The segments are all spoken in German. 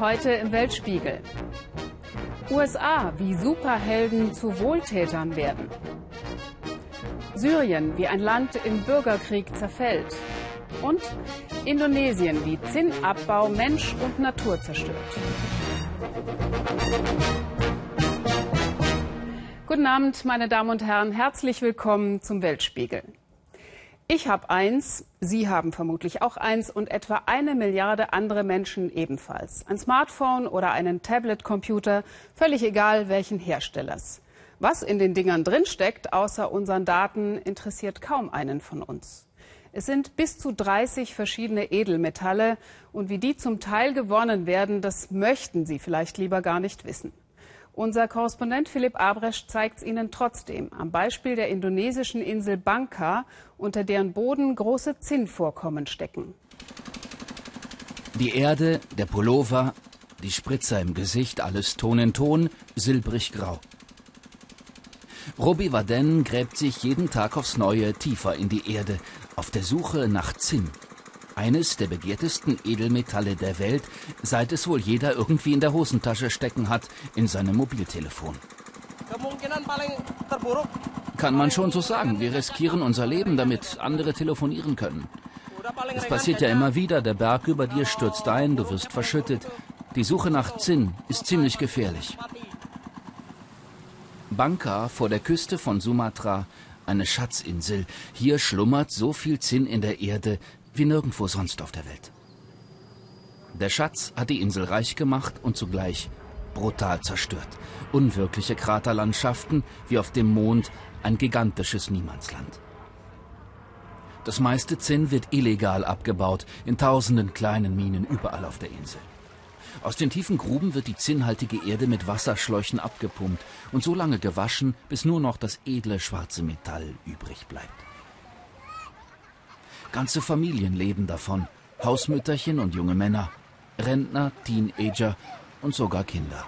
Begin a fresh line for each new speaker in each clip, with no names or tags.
Heute im Weltspiegel. USA, wie Superhelden zu Wohltätern werden. Syrien, wie ein Land im Bürgerkrieg zerfällt. Und Indonesien, wie Zinnabbau Mensch und Natur zerstört. Guten Abend, meine Damen und Herren. Herzlich willkommen zum Weltspiegel. Ich habe eins, Sie haben vermutlich auch eins und etwa eine Milliarde andere Menschen ebenfalls. Ein Smartphone oder einen Tablet-Computer, völlig egal welchen Herstellers. Was in den Dingern drinsteckt, außer unseren Daten, interessiert kaum einen von uns. Es sind bis zu 30 verschiedene Edelmetalle und wie die zum Teil gewonnen werden, das möchten Sie vielleicht lieber gar nicht wissen. Unser Korrespondent Philipp Abresch zeigt es Ihnen trotzdem am Beispiel der indonesischen Insel Bangka, unter deren Boden große Zinnvorkommen stecken.
Die Erde, der Pullover, die Spritzer im Gesicht, alles Ton in Ton, silbrig grau. Robi Waden gräbt sich jeden Tag aufs Neue tiefer in die Erde, auf der Suche nach Zinn eines der begehrtesten Edelmetalle der Welt, seit es wohl jeder irgendwie in der Hosentasche stecken hat, in seinem Mobiltelefon. Kann man schon so sagen, wir riskieren unser Leben, damit andere telefonieren können. Es passiert ja immer wieder, der Berg über dir stürzt ein, du wirst verschüttet. Die Suche nach Zinn ist ziemlich gefährlich. Bangka vor der Küste von Sumatra, eine Schatzinsel. Hier schlummert so viel Zinn in der Erde, wie nirgendwo sonst auf der Welt. Der Schatz hat die Insel reich gemacht und zugleich brutal zerstört. Unwirkliche Kraterlandschaften wie auf dem Mond, ein gigantisches Niemandsland. Das meiste Zinn wird illegal abgebaut, in tausenden kleinen Minen überall auf der Insel. Aus den tiefen Gruben wird die zinnhaltige Erde mit Wasserschläuchen abgepumpt und so lange gewaschen, bis nur noch das edle schwarze Metall übrig bleibt. Ganze Familien leben davon. Hausmütterchen und junge Männer, Rentner, Teenager und sogar Kinder.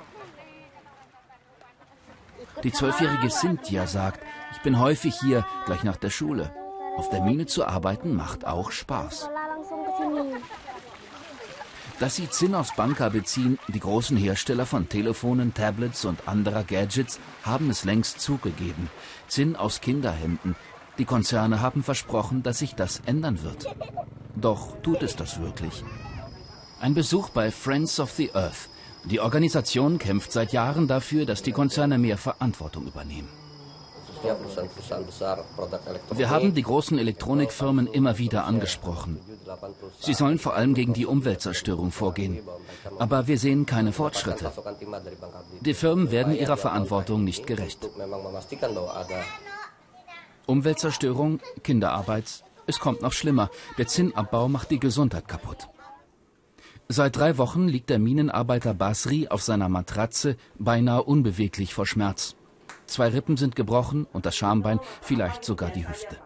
Die zwölfjährige Cynthia sagt, ich bin häufig hier, gleich nach der Schule. Auf der Mine zu arbeiten macht auch Spaß. Dass sie Zinn aus Banka beziehen, die großen Hersteller von Telefonen, Tablets und anderer Gadgets haben es längst zugegeben. Zinn aus Kinderhänden, die Konzerne haben versprochen, dass sich das ändern wird. Doch tut es das wirklich? Ein Besuch bei Friends of the Earth. Die Organisation kämpft seit Jahren dafür, dass die Konzerne mehr Verantwortung übernehmen. Wir haben die großen Elektronikfirmen immer wieder angesprochen. Sie sollen vor allem gegen die Umweltzerstörung vorgehen. Aber wir sehen keine Fortschritte. Die Firmen werden ihrer Verantwortung nicht gerecht. Umweltzerstörung, Kinderarbeit. Es kommt noch schlimmer. Der Zinnabbau macht die Gesundheit kaputt. Seit drei Wochen liegt der Minenarbeiter Basri auf seiner Matratze, beinahe unbeweglich vor Schmerz. Zwei Rippen sind gebrochen und das Schambein, vielleicht sogar die Hüfte.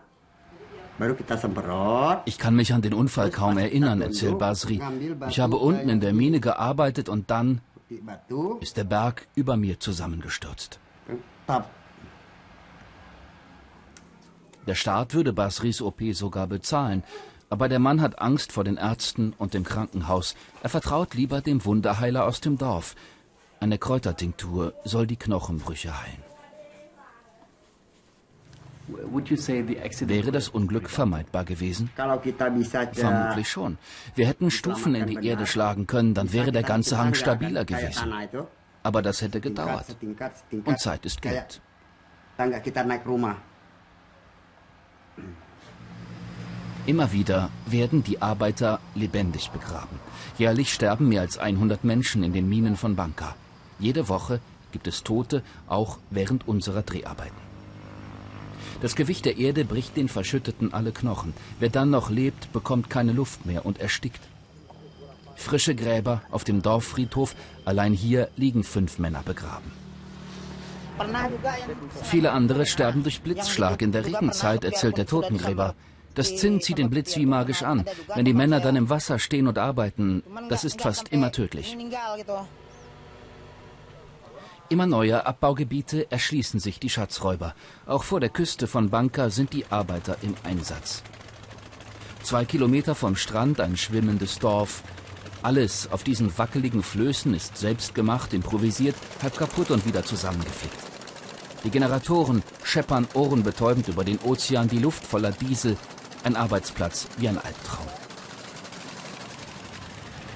Ich kann mich an den Unfall kaum erinnern, erzählt Basri. Ich habe unten in der Mine gearbeitet und dann ist der Berg über mir zusammengestürzt. Der Staat würde Basris OP sogar bezahlen. Aber der Mann hat Angst vor den Ärzten und dem Krankenhaus. Er vertraut lieber dem Wunderheiler aus dem Dorf. Eine Kräutertinktur soll die Knochenbrüche heilen. Wäre das Unglück vermeidbar gewesen? Vermutlich schon. Wir hätten Stufen in die Erde schlagen können, dann wäre der ganze Hang stabiler gewesen. Aber das hätte gedauert. Und Zeit ist Geld. Immer wieder werden die Arbeiter lebendig begraben. Jährlich sterben mehr als 100 Menschen in den Minen von Banka. Jede Woche gibt es Tote, auch während unserer Dreharbeiten. Das Gewicht der Erde bricht den Verschütteten alle Knochen. Wer dann noch lebt, bekommt keine Luft mehr und erstickt. Frische Gräber auf dem Dorffriedhof, allein hier liegen fünf Männer begraben. Viele andere sterben durch Blitzschlag in der Regenzeit, erzählt der Totengräber. Das Zinn zieht den Blitz wie magisch an. Wenn die Männer dann im Wasser stehen und arbeiten, das ist fast immer tödlich. Immer neue Abbaugebiete erschließen sich die Schatzräuber. Auch vor der Küste von Banka sind die Arbeiter im Einsatz. Zwei Kilometer vom Strand ein schwimmendes Dorf. Alles auf diesen wackeligen Flößen ist selbst gemacht, improvisiert, halb kaputt und wieder zusammengeflickt. Die Generatoren scheppern ohrenbetäubend über den Ozean, die Luft voller Diesel, ein Arbeitsplatz wie ein Albtraum.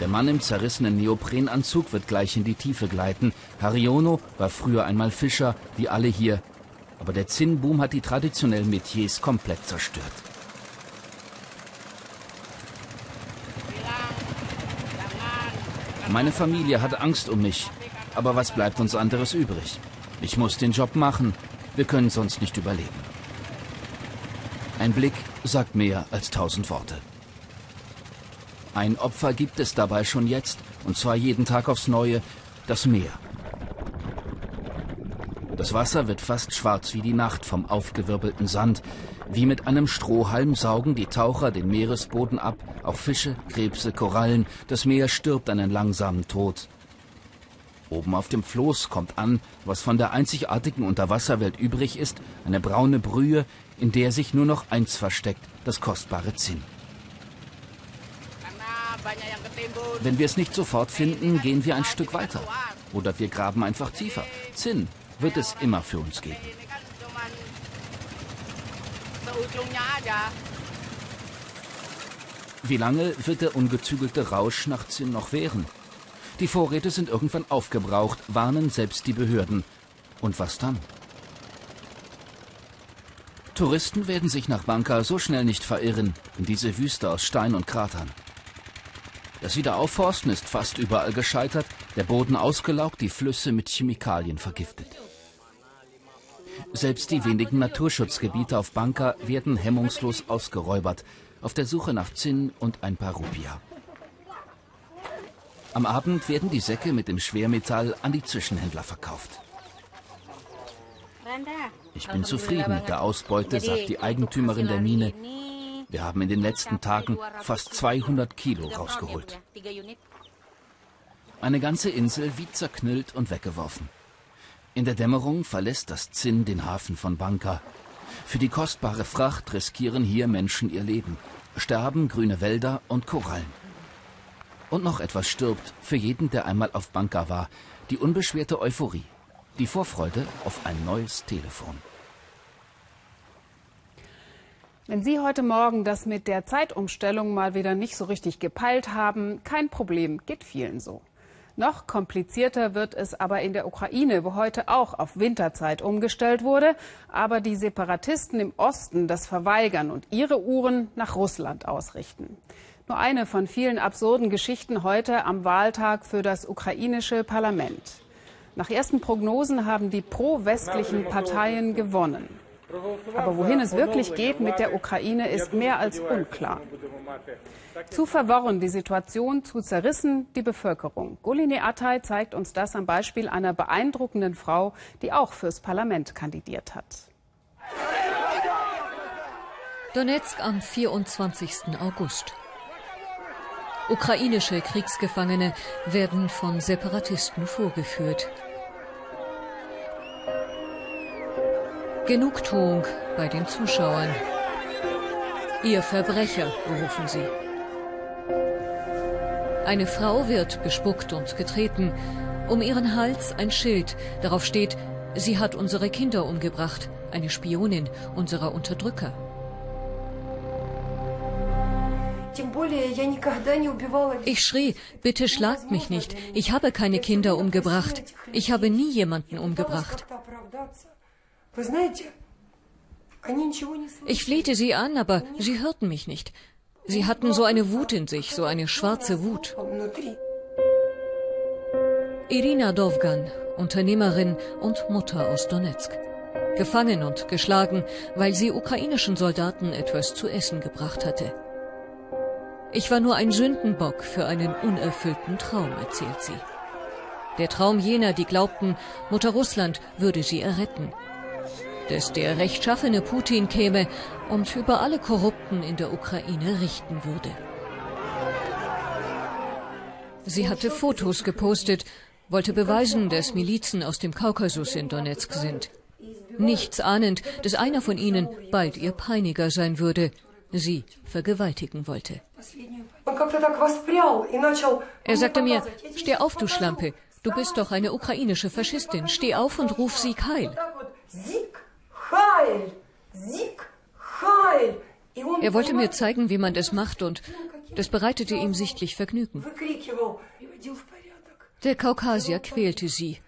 Der Mann im zerrissenen Neoprenanzug wird gleich in die Tiefe gleiten. Hariono war früher einmal Fischer, wie alle hier. Aber der Zinnboom hat die traditionellen Metiers komplett zerstört. Meine Familie hat Angst um mich. Aber was bleibt uns anderes übrig? Ich muss den Job machen. Wir können sonst nicht überleben. Ein Blick sagt mehr als tausend Worte. Ein Opfer gibt es dabei schon jetzt, und zwar jeden Tag aufs Neue, das Meer. Das Wasser wird fast schwarz wie die Nacht vom aufgewirbelten Sand. Wie mit einem Strohhalm saugen die Taucher den Meeresboden ab, auch Fische, Krebse, Korallen. Das Meer stirbt einen langsamen Tod. Oben auf dem Floß kommt an, was von der einzigartigen Unterwasserwelt übrig ist, eine braune Brühe, in der sich nur noch eins versteckt, das kostbare Zinn. Wenn wir es nicht sofort finden, gehen wir ein Stück weiter. Oder wir graben einfach tiefer. Zinn wird es immer für uns geben. Wie lange wird der ungezügelte Rausch nach Zinn noch währen? Die Vorräte sind irgendwann aufgebraucht, warnen selbst die Behörden. Und was dann? Touristen werden sich nach Banka so schnell nicht verirren, in diese Wüste aus Stein und Kratern. Das Wiederaufforsten ist fast überall gescheitert, der Boden ausgelaugt, die Flüsse mit Chemikalien vergiftet. Selbst die wenigen Naturschutzgebiete auf Banka werden hemmungslos ausgeräubert, auf der Suche nach Zinn und ein paar Rupia. Am Abend werden die Säcke mit dem Schwermetall an die Zwischenhändler verkauft. Ich bin zufrieden mit der Ausbeute, sagt die Eigentümerin der Mine. Wir haben in den letzten Tagen fast 200 Kilo rausgeholt. Eine ganze Insel wie zerknüllt und weggeworfen. In der Dämmerung verlässt das Zinn den Hafen von Banka. Für die kostbare Fracht riskieren hier Menschen ihr Leben, sterben grüne Wälder und Korallen. Und noch etwas stirbt für jeden, der einmal auf Banka war, die unbeschwerte Euphorie, die Vorfreude auf ein neues Telefon.
Wenn Sie heute Morgen das mit der Zeitumstellung mal wieder nicht so richtig gepeilt haben, kein Problem, geht vielen so. Noch komplizierter wird es aber in der Ukraine, wo heute auch auf Winterzeit umgestellt wurde, aber die Separatisten im Osten das verweigern und ihre Uhren nach Russland ausrichten. Nur eine von vielen absurden Geschichten heute am Wahltag für das ukrainische Parlament. Nach ersten Prognosen haben die pro-westlichen Parteien gewonnen. Aber wohin es wirklich geht mit der Ukraine, ist mehr als unklar. Zu verworren die Situation, zu zerrissen die Bevölkerung. Golini Atay zeigt uns das am Beispiel einer beeindruckenden Frau, die auch fürs Parlament kandidiert hat.
Donetsk am 24. August. Ukrainische Kriegsgefangene werden von Separatisten vorgeführt. Genugtuung bei den Zuschauern. Ihr Verbrecher, rufen sie. Eine Frau wird bespuckt und getreten. Um ihren Hals ein Schild. Darauf steht, sie hat unsere Kinder umgebracht. Eine Spionin unserer Unterdrücker. Ich schrie, bitte schlagt mich nicht. Ich habe keine Kinder umgebracht. Ich habe nie jemanden umgebracht. Ich flehte sie an, aber sie hörten mich nicht. Sie hatten so eine Wut in sich, so eine schwarze Wut. Irina Dovgan, Unternehmerin und Mutter aus Donetsk. Gefangen und geschlagen, weil sie ukrainischen Soldaten etwas zu essen gebracht hatte. Ich war nur ein Sündenbock für einen unerfüllten Traum, erzählt sie. Der Traum jener, die glaubten, Mutter Russland würde sie erretten, dass der rechtschaffene Putin käme und über alle Korrupten in der Ukraine richten würde. Sie hatte Fotos gepostet, wollte beweisen, dass Milizen aus dem Kaukasus in Donetsk sind. Nichts ahnend, dass einer von ihnen bald ihr Peiniger sein würde, sie vergewaltigen wollte. Er sagte mir, steh auf, du Schlampe. Du bist doch eine ukrainische Faschistin. Steh auf und ruf Sieg heil. Er wollte mir zeigen, wie man das macht, und das bereitete ihm sichtlich Vergnügen. Der Kaukasier quälte sie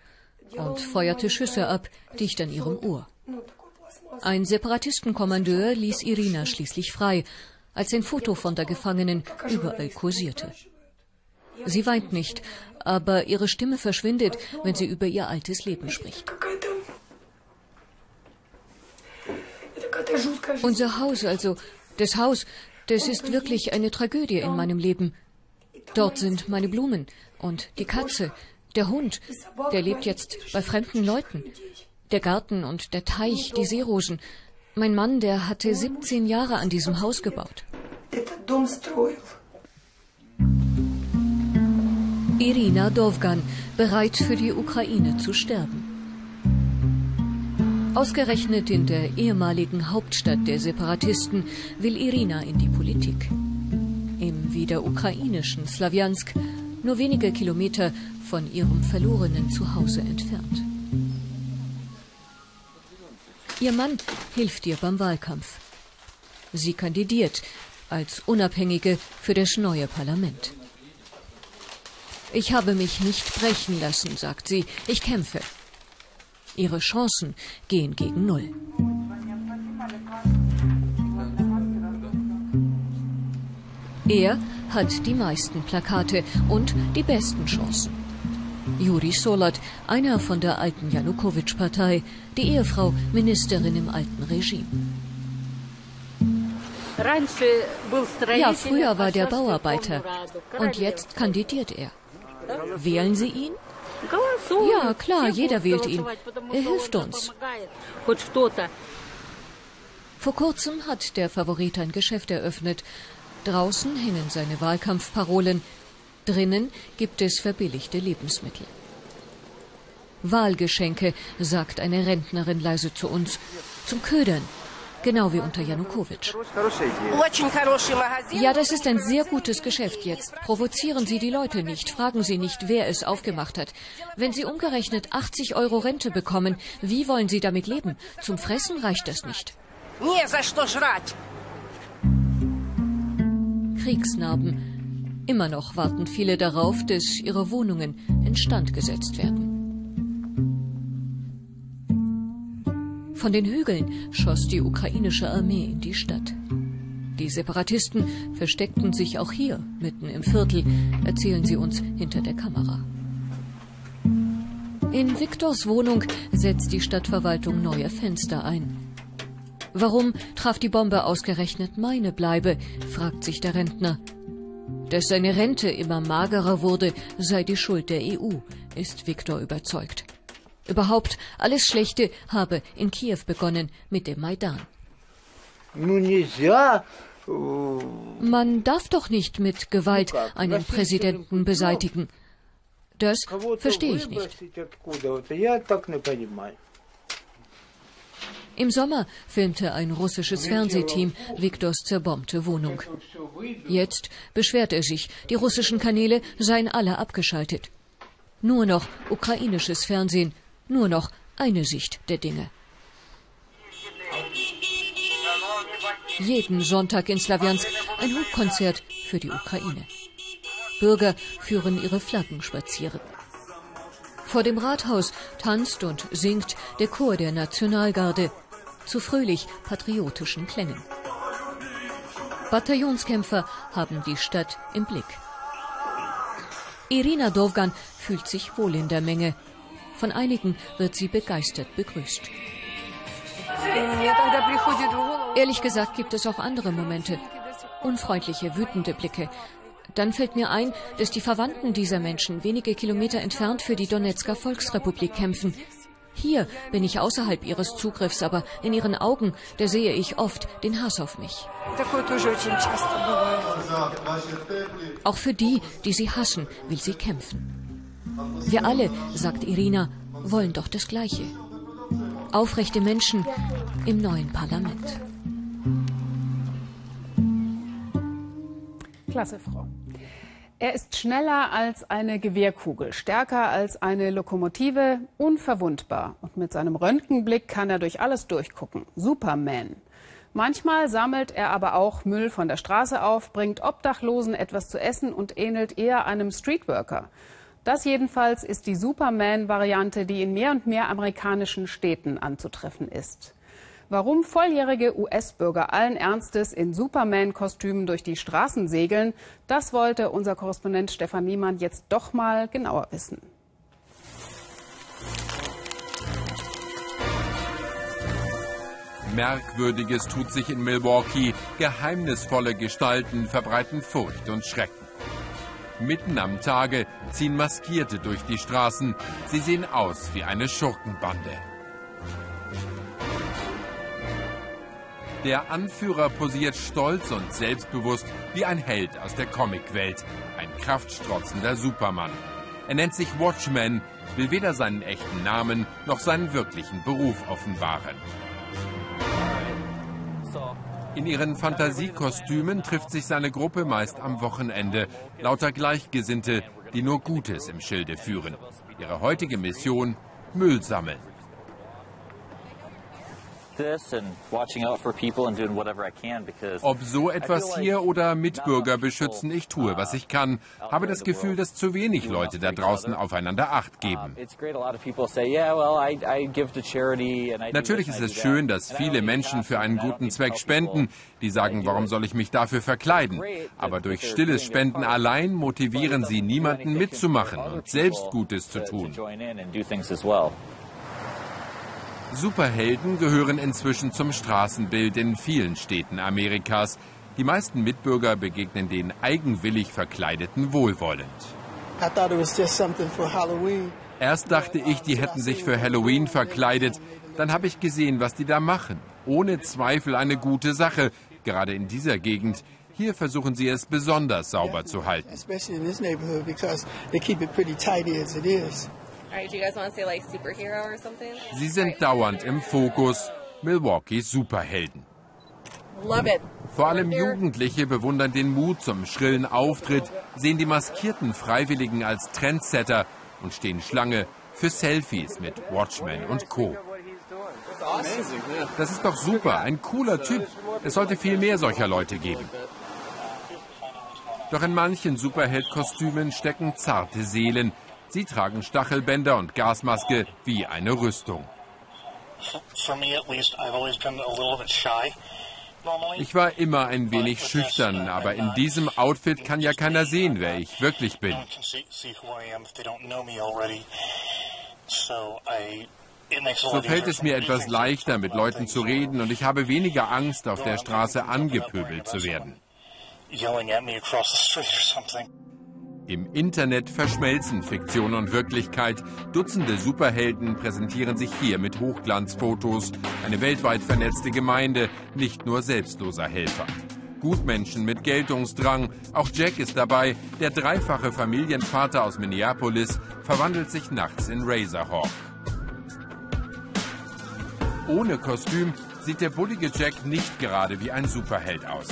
und feuerte Schüsse ab, dicht an ihrem Ohr. Ein Separatistenkommandeur ließ Irina schließlich frei, als ein Foto von der Gefangenen überall kursierte. Sie weint nicht, aber ihre Stimme verschwindet, wenn sie über ihr altes Leben spricht. Unser Haus, also das Haus, das ist wirklich eine Tragödie in meinem Leben. Dort sind meine Blumen und die Katze, der Hund, der lebt jetzt bei fremden Leuten. Der Garten und der Teich, die Seerosen. Mein Mann, der hatte 17 Jahre an diesem Haus gebaut. Irina Dovgan, bereit für die Ukraine zu sterben. Ausgerechnet in der ehemaligen Hauptstadt der Separatisten will Irina in die Politik. Im wieder ukrainischen Slawjansk, nur wenige Kilometer von ihrem verlorenen Zuhause entfernt. Ihr Mann hilft ihr beim Wahlkampf. Sie kandidiert als Unabhängige für das neue Parlament. Ich habe mich nicht brechen lassen, sagt sie. Ich kämpfe. Ihre Chancen gehen gegen Null. Er hat die meisten Plakate und die besten Chancen. Juri Solat, einer von der alten Janukowitsch-Partei, die Ehefrau Ministerin im alten Regime. Ja, früher war der Bauarbeiter und jetzt kandidiert er. Wählen Sie ihn? Ja, klar, jeder wählt ihn. Er hilft uns. Vor kurzem hat der Favorit ein Geschäft eröffnet. Draußen hängen seine Wahlkampfparolen. Drinnen gibt es verbilligte Lebensmittel. Wahlgeschenke, sagt eine Rentnerin leise zu uns. Zum Ködern. Genau wie unter Janukowitsch. Ja, das ist ein sehr gutes Geschäft jetzt. Provozieren Sie die Leute nicht. Fragen Sie nicht, wer es aufgemacht hat. Wenn Sie umgerechnet 80 Euro Rente bekommen, wie wollen Sie damit leben? Zum Fressen reicht das nicht. Kriegsnarben. Immer noch warten viele darauf, dass ihre Wohnungen instand gesetzt werden. Von den Hügeln schoss die ukrainische Armee in die Stadt. Die Separatisten versteckten sich auch hier, mitten im Viertel, erzählen sie uns hinter der Kamera. In Viktors Wohnung setzt die Stadtverwaltung neue Fenster ein. Warum traf die Bombe ausgerechnet meine Bleibe, fragt sich der Rentner. Dass seine Rente immer magerer wurde, sei die Schuld der EU, ist Viktor überzeugt. Überhaupt alles Schlechte habe in Kiew begonnen mit dem Maidan. Äh, Man darf doch nicht mit Gewalt einen Präsidenten beseitigen. Das verstehe ich nicht. Im Sommer filmte ein russisches Fernsehteam Viktors zerbombte Wohnung. Jetzt beschwert er sich, die russischen Kanäle seien alle abgeschaltet. Nur noch ukrainisches Fernsehen nur noch eine Sicht der Dinge. Jeden Sonntag in Slawiansk ein Hubkonzert für die Ukraine. Bürger führen ihre Flaggen spazieren. Vor dem Rathaus tanzt und singt der Chor der Nationalgarde zu fröhlich patriotischen Klängen. Bataillonskämpfer haben die Stadt im Blick. Irina Dovgan fühlt sich wohl in der Menge, von einigen wird sie begeistert begrüßt. Ehrlich gesagt gibt es auch andere Momente. Unfreundliche, wütende Blicke. Dann fällt mir ein, dass die Verwandten dieser Menschen wenige Kilometer entfernt für die Donetsker Volksrepublik kämpfen. Hier bin ich außerhalb ihres Zugriffs, aber in ihren Augen, da sehe ich oft den Hass auf mich. Auch für die, die sie hassen, will sie kämpfen. Wir alle, sagt Irina, wollen doch das Gleiche. Aufrechte Menschen im neuen Parlament.
Klasse, Frau. Er ist schneller als eine Gewehrkugel, stärker als eine Lokomotive, unverwundbar. Und mit seinem Röntgenblick kann er durch alles durchgucken. Superman. Manchmal sammelt er aber auch Müll von der Straße auf, bringt Obdachlosen etwas zu essen und ähnelt eher einem Streetworker. Das jedenfalls ist die Superman-Variante, die in mehr und mehr amerikanischen Städten anzutreffen ist. Warum volljährige US-Bürger allen Ernstes in Superman-Kostümen durch die Straßen segeln, das wollte unser Korrespondent Stefan Niemann jetzt doch mal genauer wissen.
Merkwürdiges tut sich in Milwaukee. Geheimnisvolle Gestalten verbreiten Furcht und Schrecken. Mitten am Tage ziehen Maskierte durch die Straßen. Sie sehen aus wie eine Schurkenbande. Der Anführer posiert stolz und selbstbewusst wie ein Held aus der Comicwelt, ein kraftstrotzender Supermann. Er nennt sich Watchman, will weder seinen echten Namen noch seinen wirklichen Beruf offenbaren. In ihren Fantasiekostümen trifft sich seine Gruppe meist am Wochenende. Lauter Gleichgesinnte, die nur Gutes im Schilde führen. Ihre heutige Mission, Müll sammeln. Ob so etwas hier oder Mitbürger beschützen, ich tue, was ich kann. Habe das Gefühl, dass zu wenig Leute da draußen aufeinander Acht geben. Natürlich ist es schön, dass viele Menschen für einen guten Zweck spenden. Die sagen, warum soll ich mich dafür verkleiden? Aber durch stilles Spenden allein motivieren sie niemanden mitzumachen und selbst Gutes zu tun. Superhelden gehören inzwischen zum Straßenbild in vielen Städten Amerikas. Die meisten Mitbürger begegnen den eigenwillig Verkleideten wohlwollend. Erst dachte ich, die hätten sich für Halloween verkleidet. Dann habe ich gesehen, was die da machen. Ohne Zweifel eine gute Sache, gerade in dieser Gegend. Hier versuchen sie es besonders sauber zu halten. Sie sind dauernd im Fokus. Milwaukees Superhelden. Vor allem Jugendliche bewundern den Mut zum schrillen Auftritt, sehen die maskierten Freiwilligen als Trendsetter und stehen Schlange für Selfies mit Watchmen und Co. Das ist doch super, ein cooler Typ. Es sollte viel mehr solcher Leute geben. Doch in manchen Superheldkostümen stecken zarte Seelen, Sie tragen Stachelbänder und Gasmaske wie eine Rüstung. Ich war immer ein wenig schüchtern, aber in diesem Outfit kann ja keiner sehen, wer ich wirklich bin. So fällt es mir etwas leichter, mit Leuten zu reden und ich habe weniger Angst, auf der Straße angepöbelt zu werden. Im Internet verschmelzen Fiktion und Wirklichkeit. Dutzende Superhelden präsentieren sich hier mit Hochglanzfotos. Eine weltweit vernetzte Gemeinde, nicht nur selbstloser Helfer. Gutmenschen mit Geltungsdrang. Auch Jack ist dabei. Der dreifache Familienvater aus Minneapolis verwandelt sich nachts in Razorhawk. Ohne Kostüm sieht der bullige Jack nicht gerade wie ein Superheld aus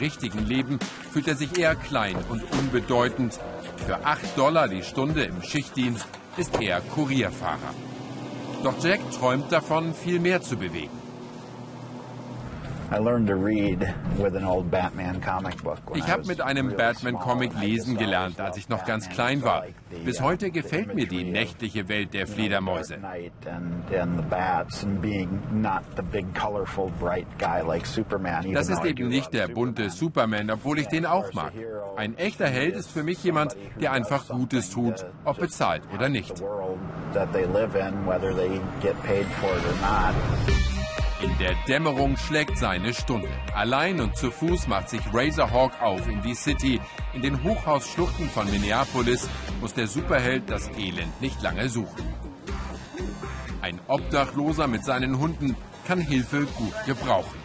richtigen Leben fühlt er sich eher klein und unbedeutend. Für 8 Dollar die Stunde im Schichtdienst ist er Kurierfahrer. Doch Jack träumt davon, viel mehr zu bewegen. Ich habe mit einem Batman-Comic lesen gelernt, als ich noch ganz klein war. Bis heute gefällt mir die nächtliche Welt der Fledermäuse. Das ist eben nicht der bunte Superman, obwohl ich den auch mag. Ein echter Held ist für mich jemand, der einfach Gutes tut, ob bezahlt oder nicht. In der Dämmerung schlägt seine Stunde. Allein und zu Fuß macht sich Razorhawk auf in die City. In den Hochhausschluchten von Minneapolis muss der Superheld das Elend nicht lange suchen. Ein Obdachloser mit seinen Hunden kann Hilfe gut gebrauchen.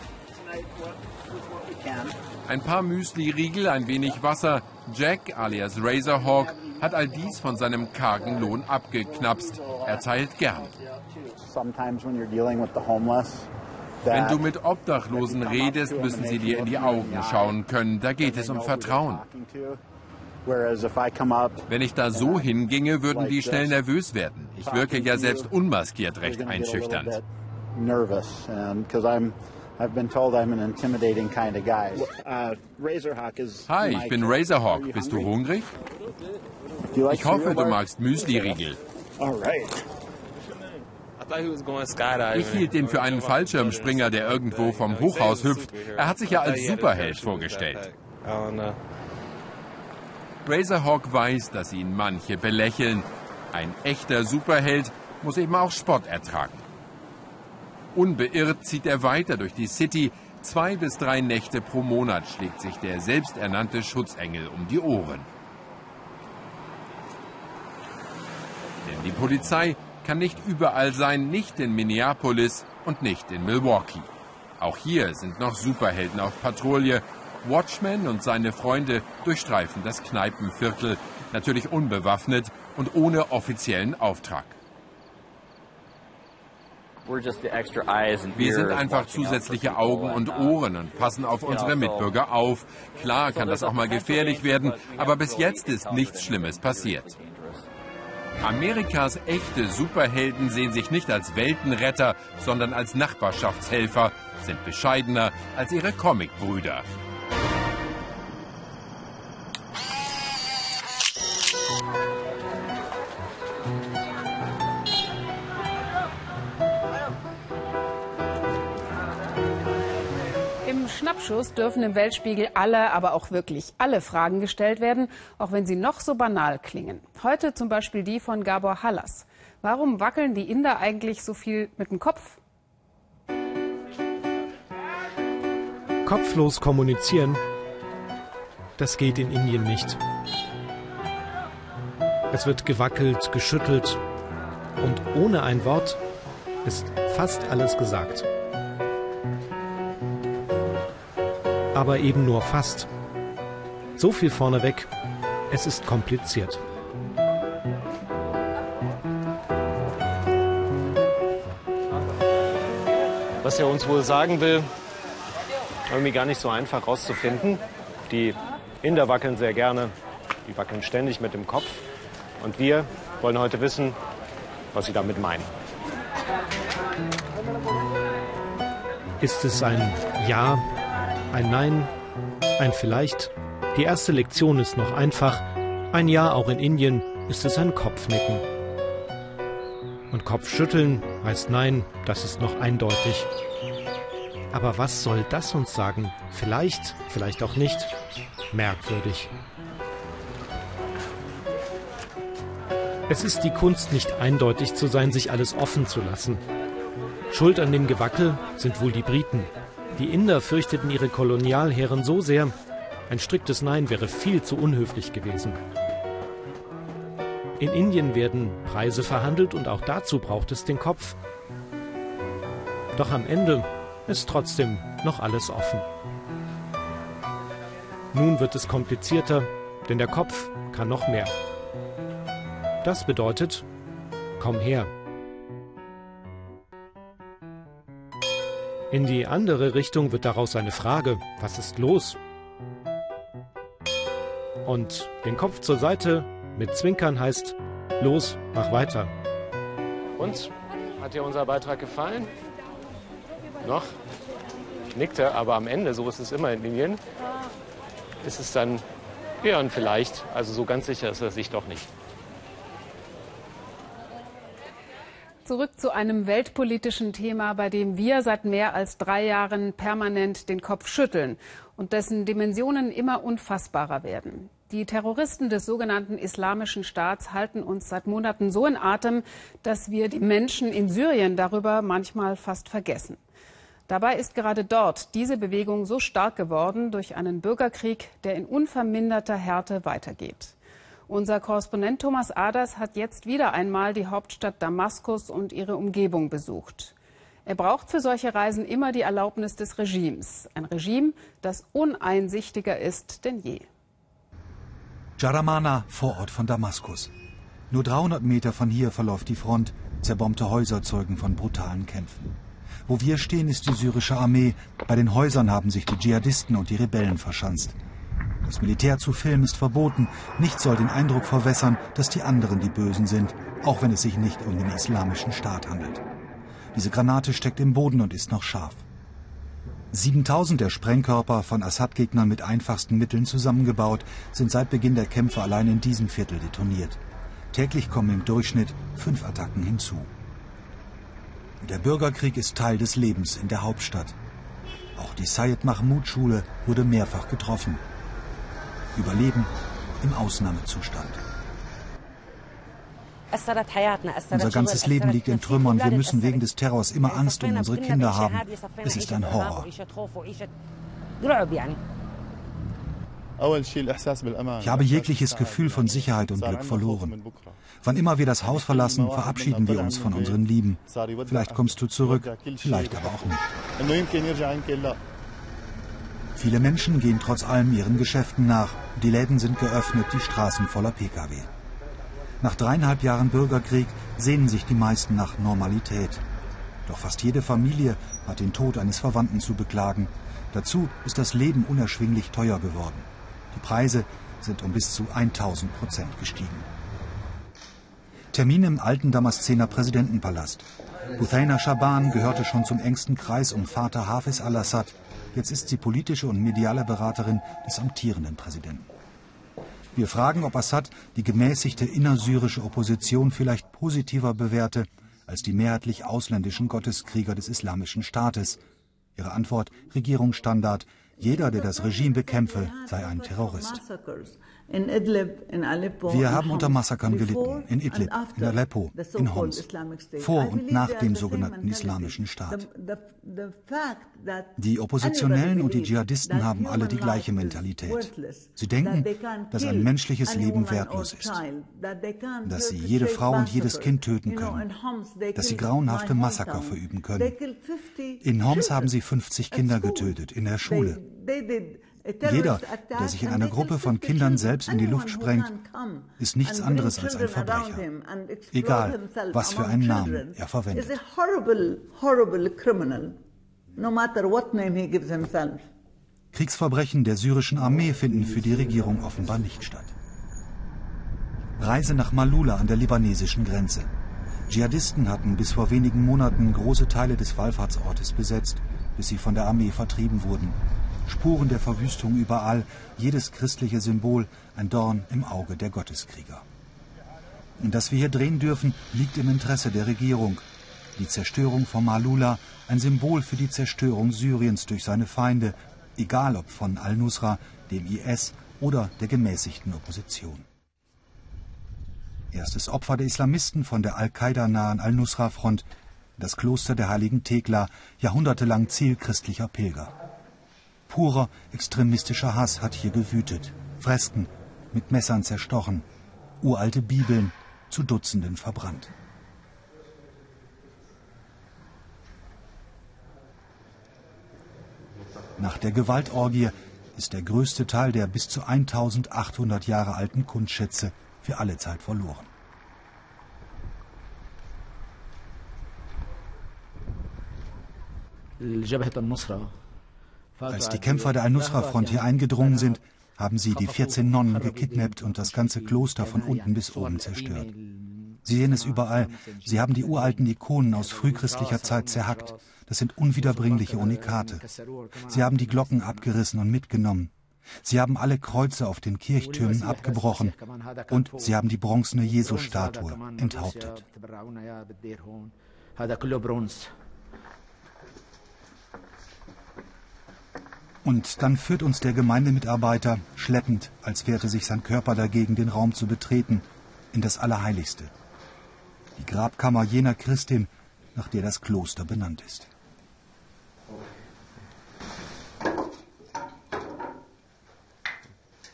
Ein paar Müsli-Riegel, ein wenig Wasser. Jack alias Razorhawk hat all dies von seinem kargen Lohn abgeknapst. Er teilt gern. Sometimes when you're dealing with the homeless, Wenn du mit Obdachlosen redest, müssen sie dir in die Augen schauen können. Da geht es um Vertrauen. Wenn ich da so hinginge, würden die schnell nervös werden. Ich wirke ja selbst unmaskiert recht einschüchternd. Hi, ich bin Razorhawk. Bist du hungrig? Ich hoffe, du magst Müsli-Riegel. Ich hielt ihn für einen Fallschirmspringer, der irgendwo vom Hochhaus hüpft. Er hat sich ja als Superheld vorgestellt. Razorhawk weiß, dass ihn manche belächeln. Ein echter Superheld muss eben auch Spott ertragen. Unbeirrt zieht er weiter durch die City. Zwei bis drei Nächte pro Monat schlägt sich der selbsternannte Schutzengel um die Ohren. Denn die Polizei kann nicht überall sein, nicht in Minneapolis und nicht in Milwaukee. Auch hier sind noch Superhelden auf Patrouille. Watchman und seine Freunde durchstreifen das Kneipenviertel, natürlich unbewaffnet und ohne offiziellen Auftrag. Wir sind einfach zusätzliche Augen und Ohren und passen auf unsere Mitbürger auf. Klar kann das auch mal gefährlich werden, aber bis jetzt ist nichts Schlimmes passiert. Amerikas echte Superhelden sehen sich nicht als Weltenretter, sondern als Nachbarschaftshelfer, sind bescheidener als ihre Comicbrüder.
Schnappschuss dürfen im Weltspiegel alle, aber auch wirklich alle Fragen gestellt werden, auch wenn sie noch so banal klingen. Heute zum Beispiel die von Gabor Hallas. Warum wackeln die Inder eigentlich so viel mit dem Kopf?
Kopflos kommunizieren, das geht in Indien nicht. Es wird gewackelt, geschüttelt und ohne ein Wort ist fast alles gesagt. Aber eben nur fast. So viel vorneweg, es ist kompliziert.
Was er uns wohl sagen will, irgendwie gar nicht so einfach rauszufinden. Die Inder wackeln sehr gerne, die wackeln ständig mit dem Kopf. Und wir wollen heute wissen, was sie damit meinen.
Ist es ein Ja ein Nein, ein Vielleicht. Die erste Lektion ist noch einfach. Ein Ja auch in Indien ist es ein Kopfnicken. Und Kopfschütteln heißt Nein, das ist noch eindeutig. Aber was soll das uns sagen? Vielleicht, vielleicht auch nicht. Merkwürdig. Es ist die Kunst, nicht eindeutig zu sein, sich alles offen zu lassen. Schuld an dem Gewackel sind wohl die Briten. Die Inder fürchteten ihre Kolonialherren so sehr, ein striktes Nein wäre viel zu unhöflich gewesen. In Indien werden Preise verhandelt und auch dazu braucht es den Kopf. Doch am Ende ist trotzdem noch alles offen. Nun wird es komplizierter, denn der Kopf kann noch mehr. Das bedeutet, komm her. In die andere Richtung wird daraus eine Frage, was ist los? Und den Kopf zur Seite mit Zwinkern heißt, los, mach weiter.
Und? Hat dir unser Beitrag gefallen? Noch? Nickte, aber am Ende, so ist es immer in Indien, ist es dann eher ein Vielleicht. Also so ganz sicher ist er sich doch nicht.
Zurück zu einem weltpolitischen Thema, bei dem wir seit mehr als drei Jahren permanent den Kopf schütteln und dessen Dimensionen immer unfassbarer werden. Die Terroristen des sogenannten Islamischen Staats halten uns seit Monaten so in Atem, dass wir die Menschen in Syrien darüber manchmal fast vergessen. Dabei ist gerade dort diese Bewegung so stark geworden durch einen Bürgerkrieg, der in unverminderter Härte weitergeht. Unser Korrespondent Thomas Aders hat jetzt wieder einmal die Hauptstadt Damaskus und ihre Umgebung besucht. Er braucht für solche Reisen immer die Erlaubnis des Regimes. Ein Regime, das uneinsichtiger ist denn je.
Jaramana, Vorort von Damaskus. Nur 300 Meter von hier verläuft die Front. Zerbombte Häuser zeugen von brutalen Kämpfen. Wo wir stehen, ist die syrische Armee. Bei den Häusern haben sich die Dschihadisten und die Rebellen verschanzt. Das Militär zu filmen ist verboten. Nichts soll den Eindruck verwässern, dass die anderen die Bösen sind, auch wenn es sich nicht um den islamischen Staat handelt. Diese Granate steckt im Boden und ist noch scharf. 7000 der Sprengkörper von Assad-Gegnern mit einfachsten Mitteln zusammengebaut, sind seit Beginn der Kämpfe allein in diesem Viertel detoniert. Täglich kommen im Durchschnitt fünf Attacken hinzu. Der Bürgerkrieg ist Teil des Lebens in der Hauptstadt. Auch die Sayed Mahmoud Schule wurde mehrfach getroffen. Überleben im Ausnahmezustand. Unser ganzes Leben liegt in Trümmern. Wir müssen wegen des Terrors immer Angst um unsere Kinder haben. Es ist ein Horror. Ich habe jegliches Gefühl von Sicherheit und Glück verloren. Wann immer wir das Haus verlassen, verabschieden wir uns von unseren Lieben. Vielleicht kommst du zurück, vielleicht aber auch nicht. Viele Menschen gehen trotz allem ihren Geschäften nach. Die Läden sind geöffnet, die Straßen voller Pkw. Nach dreieinhalb Jahren Bürgerkrieg sehnen sich die meisten nach Normalität. Doch fast jede Familie hat den Tod eines Verwandten zu beklagen. Dazu ist das Leben unerschwinglich teuer geworden. Die Preise sind um bis zu 1000 Prozent gestiegen. Termin im alten Damaszener Präsidentenpalast. Huthaina Shaban gehörte schon zum engsten Kreis um Vater Hafiz al-Assad. Jetzt ist sie politische und mediale Beraterin des amtierenden Präsidenten. Wir fragen, ob Assad die gemäßigte innersyrische Opposition vielleicht positiver bewerte als die mehrheitlich ausländischen Gotteskrieger des Islamischen Staates. Ihre Antwort Regierungsstandard jeder, der das Regime bekämpfe, sei ein Terrorist. Wir haben unter Massakern gelitten, in Idlib, in Aleppo, in Homs, vor und nach dem sogenannten Islamischen Staat. Die Oppositionellen und die Dschihadisten haben alle die gleiche Mentalität. Sie denken, dass ein menschliches Leben wertlos ist, dass sie jede Frau und jedes Kind töten können, dass sie grauenhafte Massaker verüben können. In Homs haben sie 50 Kinder getötet, in der Schule. Jeder, der sich in einer Gruppe von Kindern selbst in die Luft sprengt, ist nichts anderes als ein Verbrecher. Egal, was für einen Namen er verwendet. Kriegsverbrechen der syrischen Armee finden für die Regierung offenbar nicht statt. Reise nach Malula an der libanesischen Grenze. Dschihadisten hatten bis vor wenigen Monaten große Teile des Wallfahrtsortes besetzt, bis sie von der Armee vertrieben wurden. Spuren der Verwüstung überall, jedes christliche Symbol ein Dorn im Auge der Gotteskrieger. Und dass wir hier drehen dürfen, liegt im Interesse der Regierung. Die Zerstörung von Malula, ein Symbol für die Zerstörung Syriens durch seine Feinde, egal ob von al-Nusra, dem IS oder der gemäßigten Opposition. Erstes Opfer der Islamisten von der Al-Qaida-nahen Al-Nusra-Front, das Kloster der heiligen Thekla, jahrhundertelang Ziel christlicher Pilger. Purer extremistischer Hass hat hier gewütet. Fresken mit Messern zerstochen, uralte Bibeln zu Dutzenden verbrannt. Nach der Gewaltorgie ist der größte Teil der bis zu 1800 Jahre alten Kunstschätze für alle Zeit verloren. الجبهة النصرة als die Kämpfer der Al-Nusra-Front hier eingedrungen sind, haben sie die 14 Nonnen gekidnappt und das ganze Kloster von unten bis oben zerstört. Sie sehen es überall. Sie haben die uralten Ikonen aus frühchristlicher Zeit zerhackt. Das sind unwiederbringliche Unikate. Sie haben die Glocken abgerissen und mitgenommen. Sie haben alle Kreuze auf den Kirchtürmen abgebrochen und sie haben die bronzene Jesu-Statue enthauptet. Und dann führt uns der Gemeindemitarbeiter, schleppend, als wehrte sich sein Körper dagegen, den Raum zu betreten, in das Allerheiligste. Die Grabkammer jener Christin, nach der das Kloster benannt ist.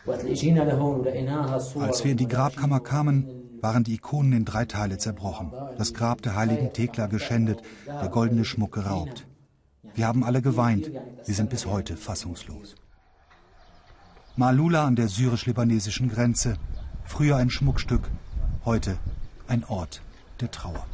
Als wir in die Grabkammer kamen, waren die Ikonen in drei Teile zerbrochen, das Grab der heiligen Thekla geschändet, der goldene Schmuck geraubt. Wir haben alle geweint. Wir sind bis heute fassungslos. Malula an der syrisch-libanesischen Grenze. Früher ein Schmuckstück, heute ein Ort der Trauer.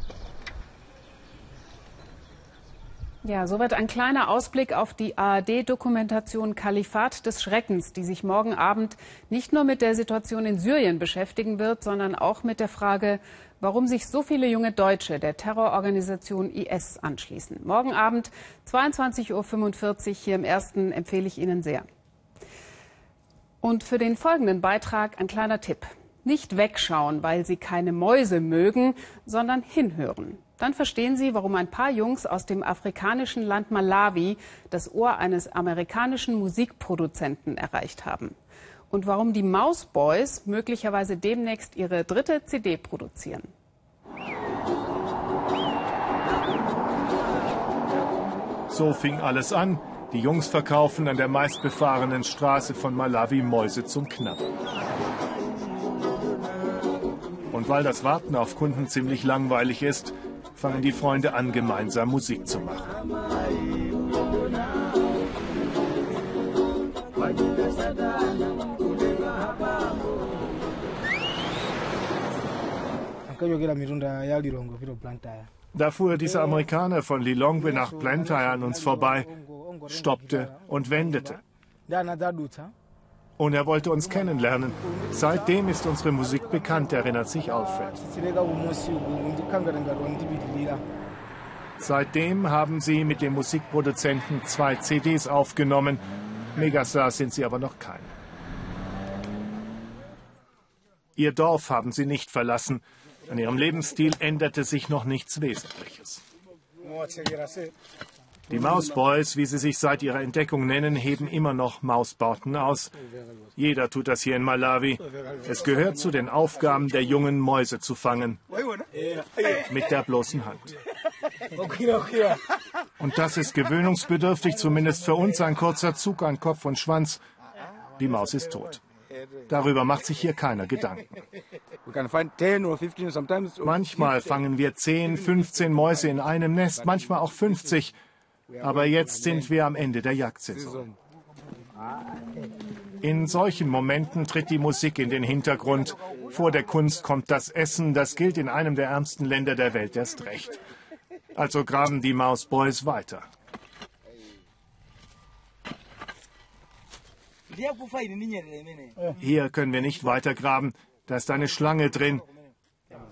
Ja, soweit ein kleiner Ausblick auf die ARD-Dokumentation Kalifat des Schreckens, die sich morgen Abend nicht nur mit der Situation in Syrien beschäftigen wird, sondern auch mit der Frage, warum sich so viele junge Deutsche der Terrororganisation IS anschließen. Morgen Abend 22.45 Uhr hier im Ersten empfehle ich Ihnen sehr. Und für den folgenden Beitrag ein kleiner Tipp. Nicht wegschauen, weil Sie keine Mäuse mögen, sondern hinhören. Dann verstehen Sie, warum ein paar Jungs aus dem afrikanischen Land Malawi das Ohr eines amerikanischen Musikproduzenten erreicht haben. Und warum die Mouse Boys möglicherweise demnächst ihre dritte CD produzieren.
So fing alles an. Die Jungs verkaufen an der meistbefahrenen Straße von Malawi Mäuse zum Knabbern. Und weil das Warten auf Kunden ziemlich langweilig ist, fangen die Freunde an, gemeinsam Musik zu machen. Da fuhr dieser Amerikaner von Lilongwe nach Blantyre an uns vorbei, stoppte und wendete. Und er wollte uns kennenlernen. Seitdem ist unsere Musik bekannt, erinnert sich Alfred. Seitdem haben sie mit dem Musikproduzenten zwei CDs aufgenommen. Megastars sind sie aber noch keine. Ihr Dorf haben sie nicht verlassen. An ihrem Lebensstil änderte sich noch nichts Wesentliches. Die Mausboys, wie sie sich seit ihrer Entdeckung nennen, heben immer noch Mausbauten aus. Jeder tut das hier in Malawi. Es gehört zu den Aufgaben der Jungen, Mäuse zu fangen. Mit der bloßen Hand. Und das ist gewöhnungsbedürftig, zumindest für uns ein kurzer Zug an Kopf und Schwanz. Die Maus ist tot. Darüber macht sich hier keiner Gedanken. Manchmal fangen wir 10, 15 Mäuse in einem Nest, manchmal auch 50. Aber jetzt sind wir am Ende der Jagdsaison. In solchen Momenten tritt die Musik in den Hintergrund. Vor der Kunst kommt das Essen. Das gilt in einem der ärmsten Länder der Welt erst recht. Also graben die Mausboys weiter. Hier können wir nicht weiter graben. Da ist eine Schlange drin.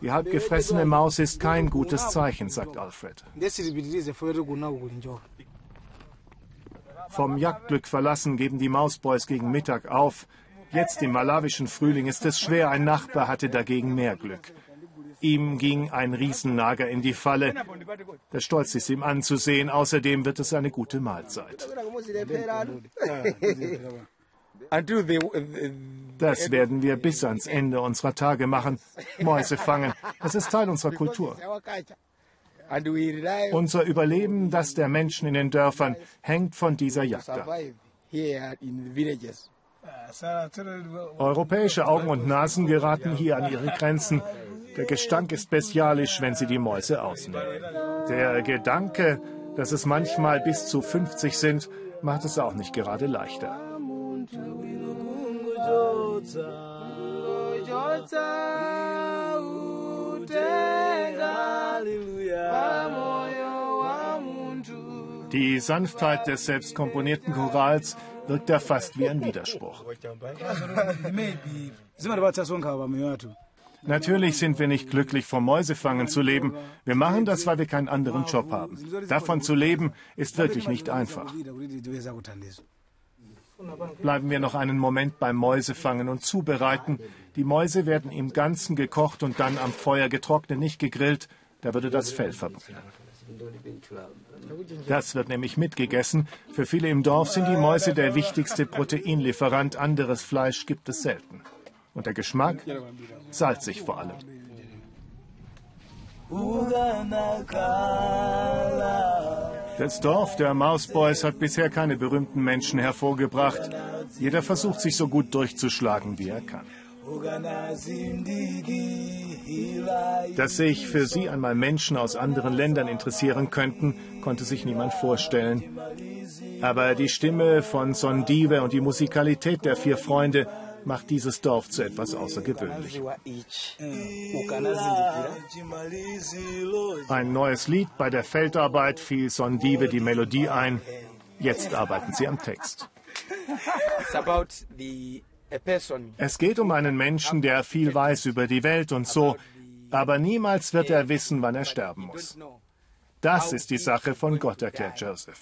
Die halbgefressene Maus ist kein gutes Zeichen, sagt Alfred. Vom Jagdglück verlassen geben die Mausboys gegen Mittag auf. Jetzt im malawischen Frühling ist es schwer, ein Nachbar hatte dagegen mehr Glück. Ihm ging ein Riesennager in die Falle. Der Stolz ist ihm anzusehen, außerdem wird es eine gute Mahlzeit. Das werden wir bis ans Ende unserer Tage machen. Mäuse fangen. Das ist Teil unserer Kultur. Unser Überleben, das der Menschen in den Dörfern, hängt von dieser Jagd ab. Europäische Augen und Nasen geraten hier an ihre Grenzen. Der Gestank ist bestialisch, wenn sie die Mäuse ausnehmen. Der Gedanke, dass es manchmal bis zu 50 sind, macht es auch nicht gerade leichter. Die Sanftheit des selbst komponierten Chorals wirkt da fast wie ein Widerspruch. Natürlich sind wir nicht glücklich, vom Mäusefangen zu leben. Wir machen das, weil wir keinen anderen Job haben. Davon zu leben, ist wirklich nicht einfach. Bleiben wir noch einen Moment beim Mäusefangen und Zubereiten. Die Mäuse werden im Ganzen gekocht und dann am Feuer getrocknet, nicht gegrillt. Da würde das Fell verbrennen. Das wird nämlich mitgegessen. Für viele im Dorf sind die Mäuse der wichtigste Proteinlieferant. Anderes Fleisch gibt es selten. Und der Geschmack? Salzig vor allem. Das Dorf der Mausboys hat bisher keine berühmten Menschen hervorgebracht. Jeder versucht sich so gut durchzuschlagen, wie er kann. Dass sich für sie einmal Menschen aus anderen Ländern interessieren könnten, konnte sich niemand vorstellen. Aber die Stimme von Sondive und die Musikalität der vier Freunde macht dieses Dorf zu etwas Außergewöhnlichem. Ein neues Lied bei der Feldarbeit fiel Sondive die Melodie ein. Jetzt arbeiten sie am Text. Es geht um einen Menschen, der viel weiß über die Welt und so, aber niemals wird er wissen, wann er sterben muss. Das ist die Sache von Gott, erklärt Joseph.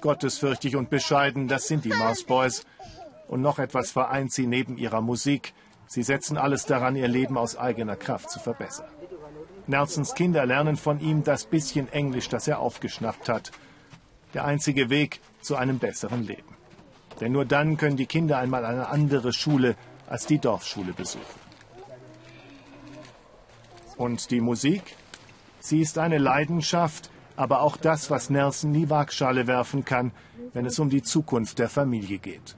Gottesfürchtig und bescheiden, das sind die Mausboys. Und noch etwas vereint sie neben ihrer Musik. Sie setzen alles daran, ihr Leben aus eigener Kraft zu verbessern. Nelsons Kinder lernen von ihm das bisschen Englisch, das er aufgeschnappt hat. Der einzige Weg zu einem besseren Leben. Denn nur dann können die Kinder einmal eine andere Schule als die Dorfschule besuchen. Und die Musik? Sie ist eine Leidenschaft, aber auch das, was Nelson nie Waagschale werfen kann, wenn es um die Zukunft der Familie geht.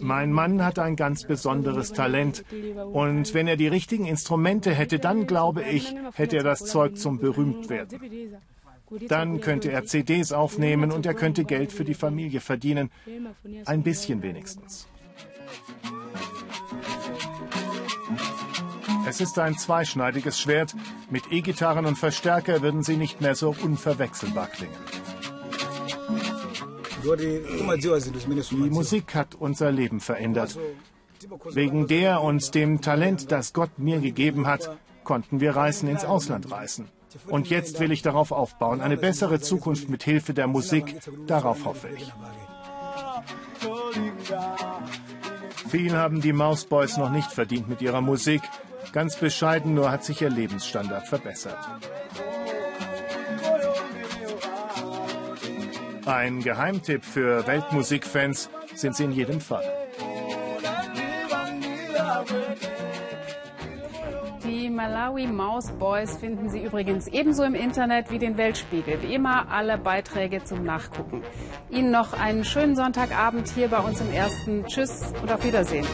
Mein Mann hat ein ganz besonderes Talent. Und wenn er die richtigen Instrumente hätte, dann glaube ich, hätte er das Zeug zum Berühmtwerden. Dann könnte er CDs aufnehmen und er könnte Geld für die Familie verdienen. Ein bisschen wenigstens. Es ist ein zweischneidiges Schwert. Mit E-Gitarren und Verstärker würden sie nicht mehr so unverwechselbar klingen. Die Musik hat unser Leben verändert. Wegen der und dem Talent, das Gott mir gegeben hat, konnten wir Reisen ins Ausland reisen. Und jetzt will ich darauf aufbauen. Eine bessere Zukunft mit Hilfe der Musik, darauf hoffe ich. Viel haben die Mausboys noch nicht verdient mit ihrer Musik. Ganz bescheiden nur hat sich ihr Lebensstandard verbessert. Ein Geheimtipp für Weltmusikfans sind sie in jedem Fall.
Die Malawi Mouse Boys finden Sie übrigens ebenso im Internet wie den Weltspiegel. Wie immer alle Beiträge zum Nachgucken. Ihnen noch einen schönen Sonntagabend hier bei uns im Ersten. Tschüss und auf Wiedersehen.